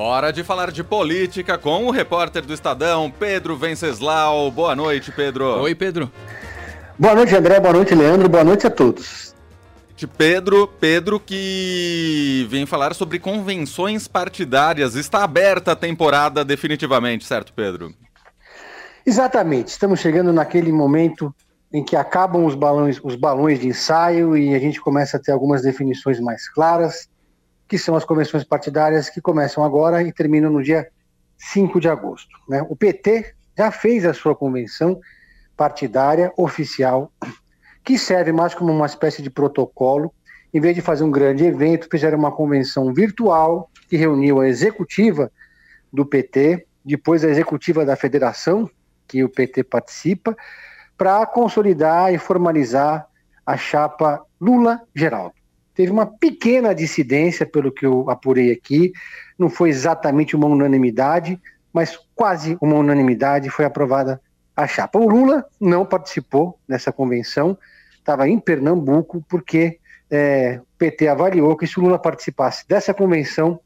Hora de falar de política com o repórter do Estadão, Pedro Venceslau. Boa noite, Pedro. Oi, Pedro. Boa noite, André. Boa noite, Leandro. Boa noite a todos. De Pedro, Pedro que vem falar sobre convenções partidárias. Está aberta a temporada definitivamente, certo, Pedro? Exatamente. Estamos chegando naquele momento em que acabam os balões, os balões de ensaio e a gente começa a ter algumas definições mais claras que são as convenções partidárias que começam agora e terminam no dia 5 de agosto. Né? O PT já fez a sua convenção partidária oficial, que serve mais como uma espécie de protocolo. Em vez de fazer um grande evento, fizeram uma convenção virtual que reuniu a executiva do PT, depois a executiva da federação, que o PT participa, para consolidar e formalizar a chapa Lula-Geraldo teve uma pequena dissidência, pelo que eu apurei aqui, não foi exatamente uma unanimidade, mas quase uma unanimidade foi aprovada a chapa. O Lula não participou dessa convenção, estava em Pernambuco, porque é, o PT avaliou que se o Lula participasse dessa convenção,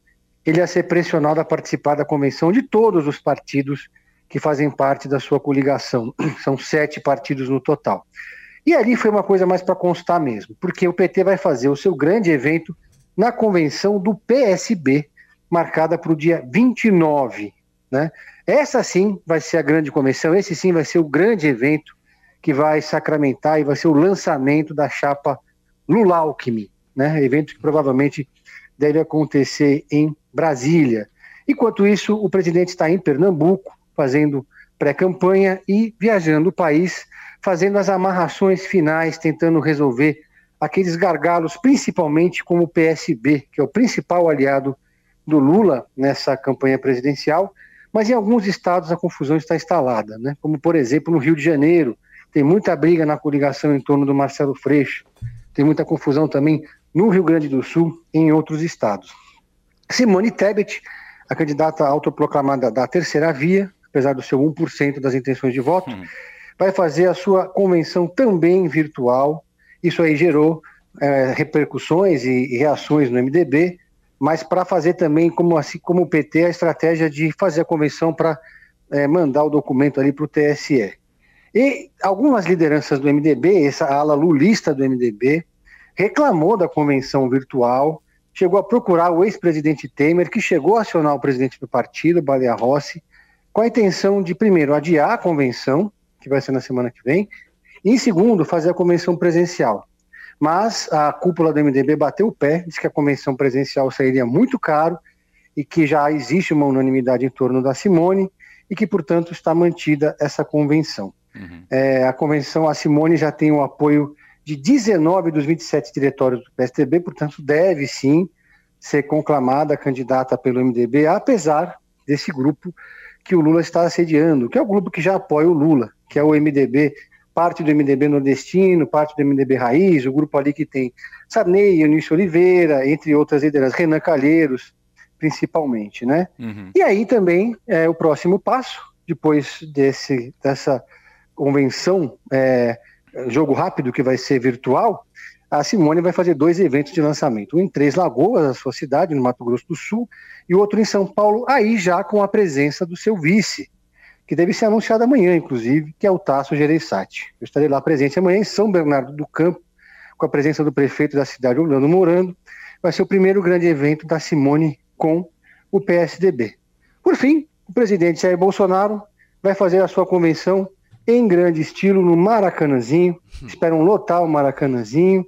ele ia ser pressionado a participar da convenção de todos os partidos que fazem parte da sua coligação. São sete partidos no total. E ali foi uma coisa mais para constar mesmo, porque o PT vai fazer o seu grande evento na convenção do PSB, marcada para o dia 29. Né? Essa sim vai ser a grande convenção, esse sim vai ser o grande evento que vai sacramentar e vai ser o lançamento da chapa Lula Alckmin, né? evento que provavelmente deve acontecer em Brasília. Enquanto isso, o presidente está em Pernambuco, fazendo pré-campanha e viajando o país fazendo as amarrações finais, tentando resolver aqueles gargalos, principalmente com o PSB, que é o principal aliado do Lula nessa campanha presidencial, mas em alguns estados a confusão está instalada, né? como por exemplo no Rio de Janeiro, tem muita briga na coligação em torno do Marcelo Freixo, tem muita confusão também no Rio Grande do Sul e em outros estados. Simone Tebet, a candidata autoproclamada da terceira via, apesar do seu 1% das intenções de voto, uhum vai fazer a sua convenção também virtual. Isso aí gerou é, repercussões e, e, reações no MDB, mas para fazer também, como, assim, como o PT, a estratégia de fazer a convenção para é, mandar o documento ali para o TSE. E algumas lideranças do MDB, essa ala lulista do MDB, reclamou da convenção virtual, chegou a procurar o ex-presidente Temer, que chegou a acionar o presidente do partido, Baleia Rossi, com a intenção de, primeiro, adiar a convenção, que vai ser na semana que vem. E, em segundo, fazer a convenção presencial. Mas a cúpula do MDB bateu o pé, disse que a convenção presencial sairia muito caro e que já existe uma unanimidade em torno da Simone e que, portanto, está mantida essa convenção. Uhum. É, a convenção, a Simone já tem o apoio de 19 dos 27 diretórios do PSDB, portanto, deve sim ser conclamada candidata pelo MDB, apesar desse grupo que o Lula está assediando, que é o grupo que já apoia o Lula, que é o MDB, parte do MDB nordestino, parte do MDB raiz, o grupo ali que tem Sarney, Eunício Oliveira, entre outras lideranças, Renan Calheiros, principalmente, né? Uhum. E aí também é o próximo passo, depois desse, dessa convenção, é, jogo rápido que vai ser virtual, a Simone vai fazer dois eventos de lançamento, um em Três Lagoas, a sua cidade, no Mato Grosso do Sul, e outro em São Paulo, aí já com a presença do seu vice, que deve ser anunciado amanhã, inclusive, que é o Tasso Gereissati. Eu estarei lá presente amanhã em São Bernardo do Campo, com a presença do prefeito da cidade, Orlando Morando. Vai ser o primeiro grande evento da Simone com o PSDB. Por fim, o presidente Jair Bolsonaro vai fazer a sua convenção em grande estilo no Maracanãzinho. Hum. Esperam lotar o Maracanãzinho.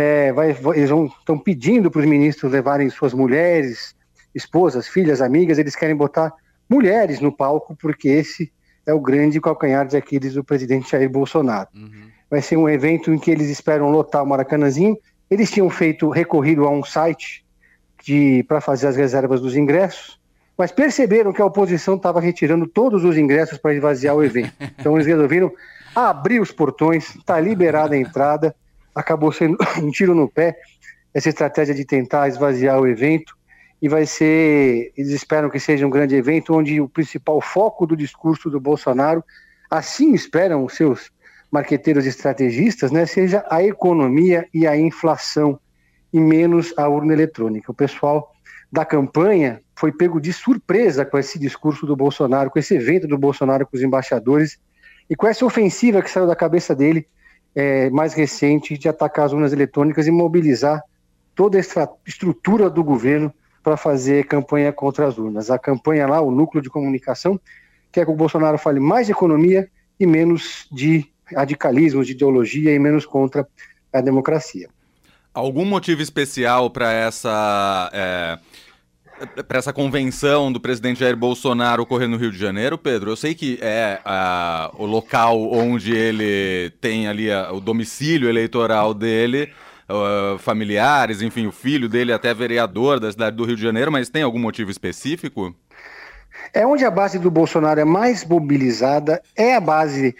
É, vai, eles estão pedindo para os ministros levarem suas mulheres, esposas, filhas, amigas. Eles querem botar mulheres no palco, porque esse é o grande calcanhar de Aquiles do presidente Jair Bolsonaro. Uhum. Vai ser um evento em que eles esperam lotar o Maracanãzinho. Eles tinham feito recorrido a um site para fazer as reservas dos ingressos, mas perceberam que a oposição estava retirando todos os ingressos para esvaziar o evento. Então eles resolveram abrir os portões, está liberada a entrada. Acabou sendo um tiro no pé essa estratégia de tentar esvaziar o evento e vai ser, eles esperam que seja um grande evento onde o principal foco do discurso do Bolsonaro, assim esperam os seus marqueteiros estrategistas, né, seja a economia e a inflação e menos a urna eletrônica. O pessoal da campanha foi pego de surpresa com esse discurso do Bolsonaro, com esse evento do Bolsonaro com os embaixadores e com essa ofensiva que saiu da cabeça dele é, mais recente de atacar as urnas eletrônicas e mobilizar toda a estrutura do governo para fazer campanha contra as urnas. A campanha lá, o núcleo de comunicação, quer que o Bolsonaro fale mais de economia e menos de radicalismo, de ideologia e menos contra a democracia. Algum motivo especial para essa é, para essa convenção do presidente Jair Bolsonaro ocorrer no Rio de Janeiro, Pedro? Eu sei que é a, o local onde ele tem ali a, o domicílio eleitoral dele, familiares, enfim, o filho dele até vereador da cidade do Rio de Janeiro, mas tem algum motivo específico? É onde a base do Bolsonaro é mais mobilizada, é a base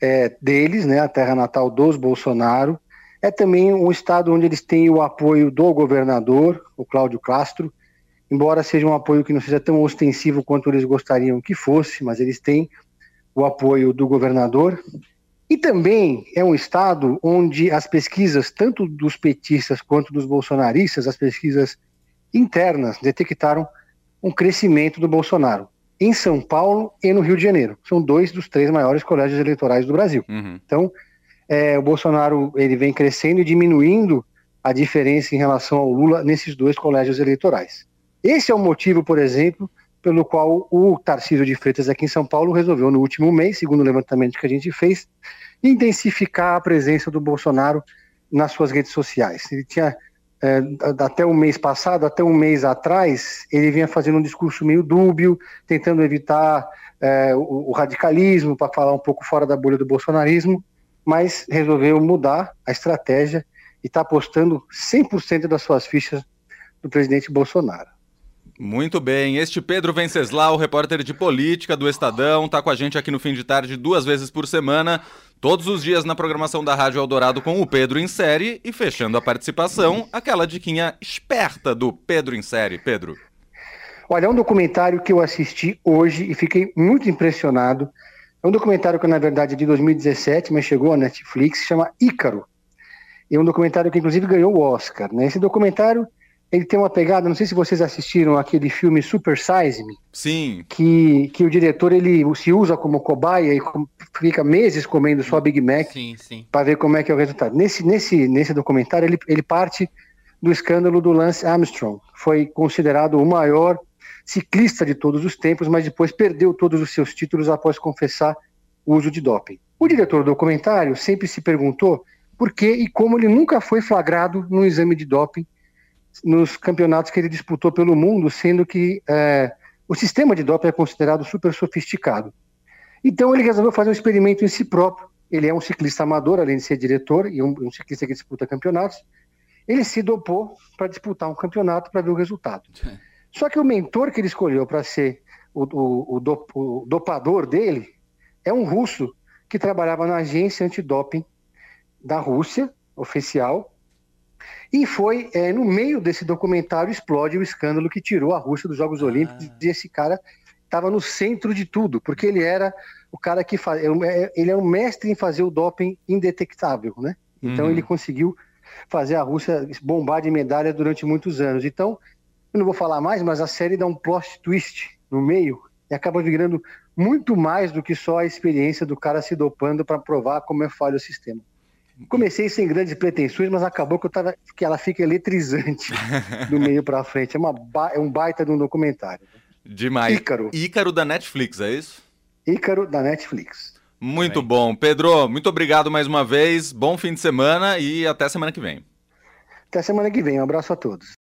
é, deles, né, a terra natal dos Bolsonaro. É também um estado onde eles têm o apoio do governador, o Cláudio Castro, embora seja um apoio que não seja tão ostensivo quanto eles gostariam que fosse, mas eles têm o apoio do governador. E também é um estado onde as pesquisas, tanto dos petistas quanto dos bolsonaristas, as pesquisas internas, detectaram um crescimento do Bolsonaro em São Paulo e no Rio de Janeiro. São dois dos três maiores colégios eleitorais do Brasil. Uhum. Então, é, o Bolsonaro ele vem crescendo e diminuindo a diferença em relação ao Lula nesses dois colégios eleitorais. Esse é o motivo, por exemplo, pelo qual o Tarcísio de Freitas aqui em São Paulo resolveu no último mês, segundo o levantamento que a gente fez, intensificar a presença do Bolsonaro nas suas redes sociais. Ele tinha é, até o mês passado, até um mês atrás, ele vinha fazendo um discurso meio dúbio, tentando evitar é, o, o, radicalismo, para falar um pouco fora da bolha do bolsonarismo, mas resolveu mudar a estratégia e está apostando 100% das suas fichas do presidente Bolsonaro. Muito bem, este Pedro Venceslau, repórter de política do Estadão, está com a gente aqui no fim de tarde duas vezes por semana, todos os dias na programação da Rádio Eldorado com o Pedro em série e fechando a participação, aquela diquinha esperta do Pedro em série. Pedro. Olha, é um documentário que eu assisti hoje e fiquei muito impressionado. É um documentário que, na verdade, é de 2017, mas chegou à Netflix, chama Ícaro. É um documentário que, inclusive, ganhou o Oscar. Né? Esse documentário ele tem uma pegada, não sei se vocês assistiram aquele filme Super Size Me. Sim. Que, que o diretor ele se usa como cobaia e fica meses comendo só Big Mac para ver como é que é o resultado. Nesse, nesse, nesse documentário ele, ele parte do escândalo do Lance Armstrong. Foi considerado o maior ciclista de todos os tempos, mas depois perdeu todos os seus títulos após confessar o uso de doping. O diretor do documentário sempre se perguntou por que e como ele nunca foi flagrado no exame de doping nos campeonatos que ele disputou pelo mundo, sendo que é, o sistema de doping é considerado super sofisticado. Então ele resolveu fazer um experimento em si próprio. Ele é um ciclista amador, além de ser diretor, e um, um ciclista que disputa campeonatos. Ele se dopou para disputar um campeonato para ver o resultado. Só que o mentor que ele escolheu para ser o, o, o, do, o dopador dele é um russo que trabalhava na agência antidoping da Rússia, oficial, e foi é, no meio desse documentário explode o escândalo que tirou a Rússia dos Jogos ah. Olímpicos e esse cara estava no centro de tudo, porque ele era o cara que faz, é, ele é um mestre em fazer o doping indetectável, né? Então uhum. ele conseguiu fazer a Rússia bombar de medalha durante muitos anos. Então, eu não vou falar mais, mas a série dá um plot twist no meio e acaba virando muito mais do que só a experiência do cara se dopando para provar como é falho o sistema. Comecei sem grandes pretensões, mas acabou que, eu tava, que ela fica eletrizante do meio para frente. É, uma, é um baita de um documentário. Demais. Ícaro. Ícaro da Netflix, é isso? Ícaro da Netflix. Muito bom. Pedro, muito obrigado mais uma vez. Bom fim de semana e até semana que vem. Até semana que vem. Um abraço a todos.